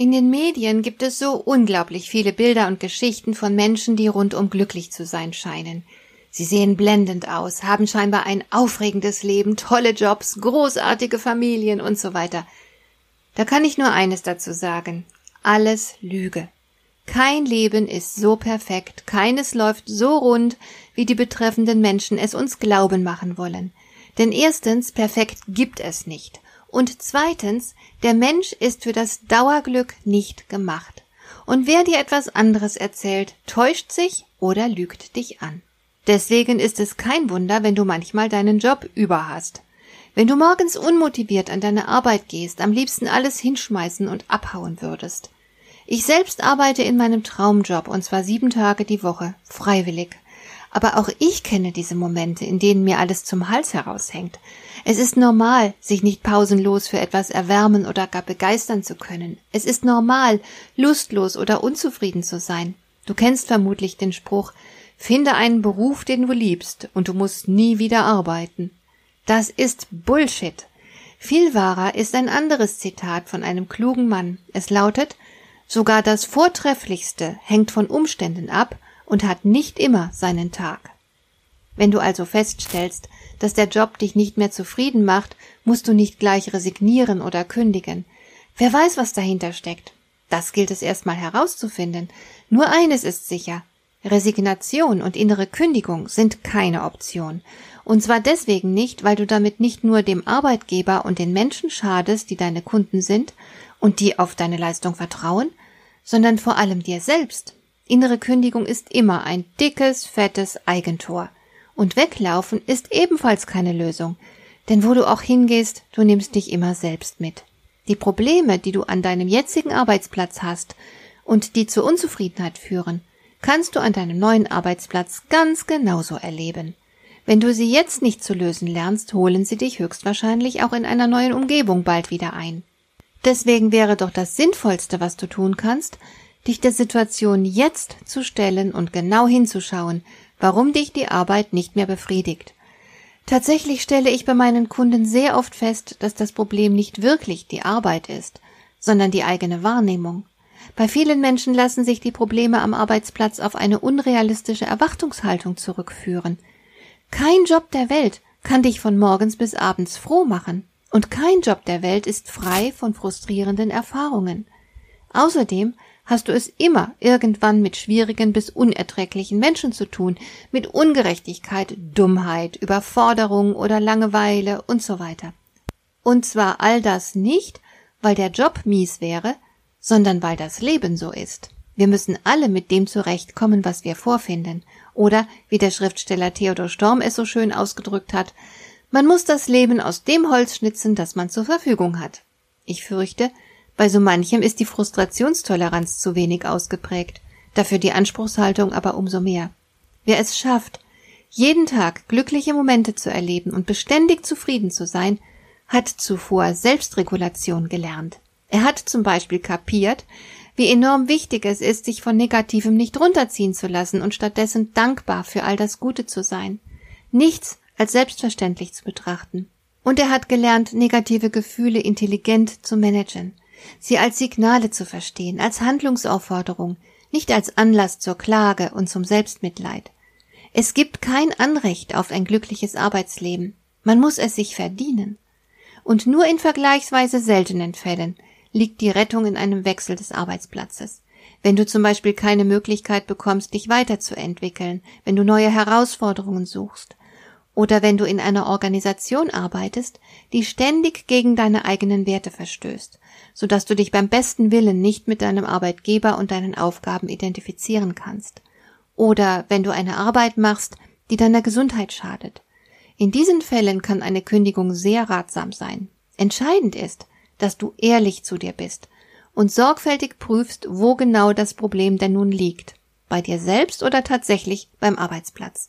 In den Medien gibt es so unglaublich viele Bilder und Geschichten von Menschen, die rundum glücklich zu sein scheinen. Sie sehen blendend aus, haben scheinbar ein aufregendes Leben, tolle Jobs, großartige Familien und so weiter. Da kann ich nur eines dazu sagen. Alles Lüge. Kein Leben ist so perfekt, keines läuft so rund, wie die betreffenden Menschen es uns glauben machen wollen. Denn erstens, perfekt gibt es nicht. Und zweitens, der Mensch ist für das Dauerglück nicht gemacht. Und wer dir etwas anderes erzählt, täuscht sich oder lügt dich an. Deswegen ist es kein Wunder, wenn du manchmal deinen Job überhast. Wenn du morgens unmotiviert an deine Arbeit gehst, am liebsten alles hinschmeißen und abhauen würdest. Ich selbst arbeite in meinem Traumjob und zwar sieben Tage die Woche, freiwillig. Aber auch ich kenne diese Momente, in denen mir alles zum Hals heraushängt. Es ist normal, sich nicht pausenlos für etwas erwärmen oder gar begeistern zu können. Es ist normal, lustlos oder unzufrieden zu sein. Du kennst vermutlich den Spruch, finde einen Beruf, den du liebst, und du musst nie wieder arbeiten. Das ist Bullshit. Viel wahrer ist ein anderes Zitat von einem klugen Mann. Es lautet, sogar das Vortrefflichste hängt von Umständen ab und hat nicht immer seinen Tag. Wenn du also feststellst, dass der Job dich nicht mehr zufrieden macht, musst du nicht gleich resignieren oder kündigen. Wer weiß, was dahinter steckt. Das gilt es erstmal herauszufinden. Nur eines ist sicher. Resignation und innere Kündigung sind keine Option. Und zwar deswegen nicht, weil du damit nicht nur dem Arbeitgeber und den Menschen schadest, die deine Kunden sind und die auf deine Leistung vertrauen, sondern vor allem dir selbst. Innere Kündigung ist immer ein dickes, fettes Eigentor. Und weglaufen ist ebenfalls keine Lösung. Denn wo du auch hingehst, du nimmst dich immer selbst mit. Die Probleme, die du an deinem jetzigen Arbeitsplatz hast und die zur Unzufriedenheit führen, kannst du an deinem neuen Arbeitsplatz ganz genauso erleben. Wenn du sie jetzt nicht zu lösen lernst, holen sie dich höchstwahrscheinlich auch in einer neuen Umgebung bald wieder ein. Deswegen wäre doch das Sinnvollste, was du tun kannst, dich der Situation jetzt zu stellen und genau hinzuschauen, warum dich die Arbeit nicht mehr befriedigt. Tatsächlich stelle ich bei meinen Kunden sehr oft fest, dass das Problem nicht wirklich die Arbeit ist, sondern die eigene Wahrnehmung. Bei vielen Menschen lassen sich die Probleme am Arbeitsplatz auf eine unrealistische Erwartungshaltung zurückführen. Kein Job der Welt kann dich von morgens bis abends froh machen, und kein Job der Welt ist frei von frustrierenden Erfahrungen. Außerdem hast du es immer irgendwann mit schwierigen bis unerträglichen Menschen zu tun, mit Ungerechtigkeit, Dummheit, Überforderung oder Langeweile und so weiter. Und zwar all das nicht, weil der Job mies wäre, sondern weil das Leben so ist. Wir müssen alle mit dem zurechtkommen, was wir vorfinden. Oder, wie der Schriftsteller Theodor Storm es so schön ausgedrückt hat, man muss das Leben aus dem Holz schnitzen, das man zur Verfügung hat. Ich fürchte, bei so manchem ist die Frustrationstoleranz zu wenig ausgeprägt, dafür die Anspruchshaltung aber umso mehr. Wer es schafft, jeden Tag glückliche Momente zu erleben und beständig zufrieden zu sein, hat zuvor Selbstregulation gelernt. Er hat zum Beispiel kapiert, wie enorm wichtig es ist, sich von Negativem nicht runterziehen zu lassen und stattdessen dankbar für all das Gute zu sein. Nichts als selbstverständlich zu betrachten. Und er hat gelernt, negative Gefühle intelligent zu managen sie als Signale zu verstehen, als Handlungsaufforderung, nicht als Anlass zur Klage und zum Selbstmitleid. Es gibt kein Anrecht auf ein glückliches Arbeitsleben. Man muss es sich verdienen. Und nur in vergleichsweise seltenen Fällen liegt die Rettung in einem Wechsel des Arbeitsplatzes. Wenn du zum Beispiel keine Möglichkeit bekommst, dich weiterzuentwickeln, wenn du neue Herausforderungen suchst, oder wenn du in einer Organisation arbeitest, die ständig gegen deine eigenen Werte verstößt, so dass du dich beim besten Willen nicht mit deinem Arbeitgeber und deinen Aufgaben identifizieren kannst. Oder wenn du eine Arbeit machst, die deiner Gesundheit schadet. In diesen Fällen kann eine Kündigung sehr ratsam sein. Entscheidend ist, dass du ehrlich zu dir bist und sorgfältig prüfst, wo genau das Problem denn nun liegt. bei dir selbst oder tatsächlich beim Arbeitsplatz.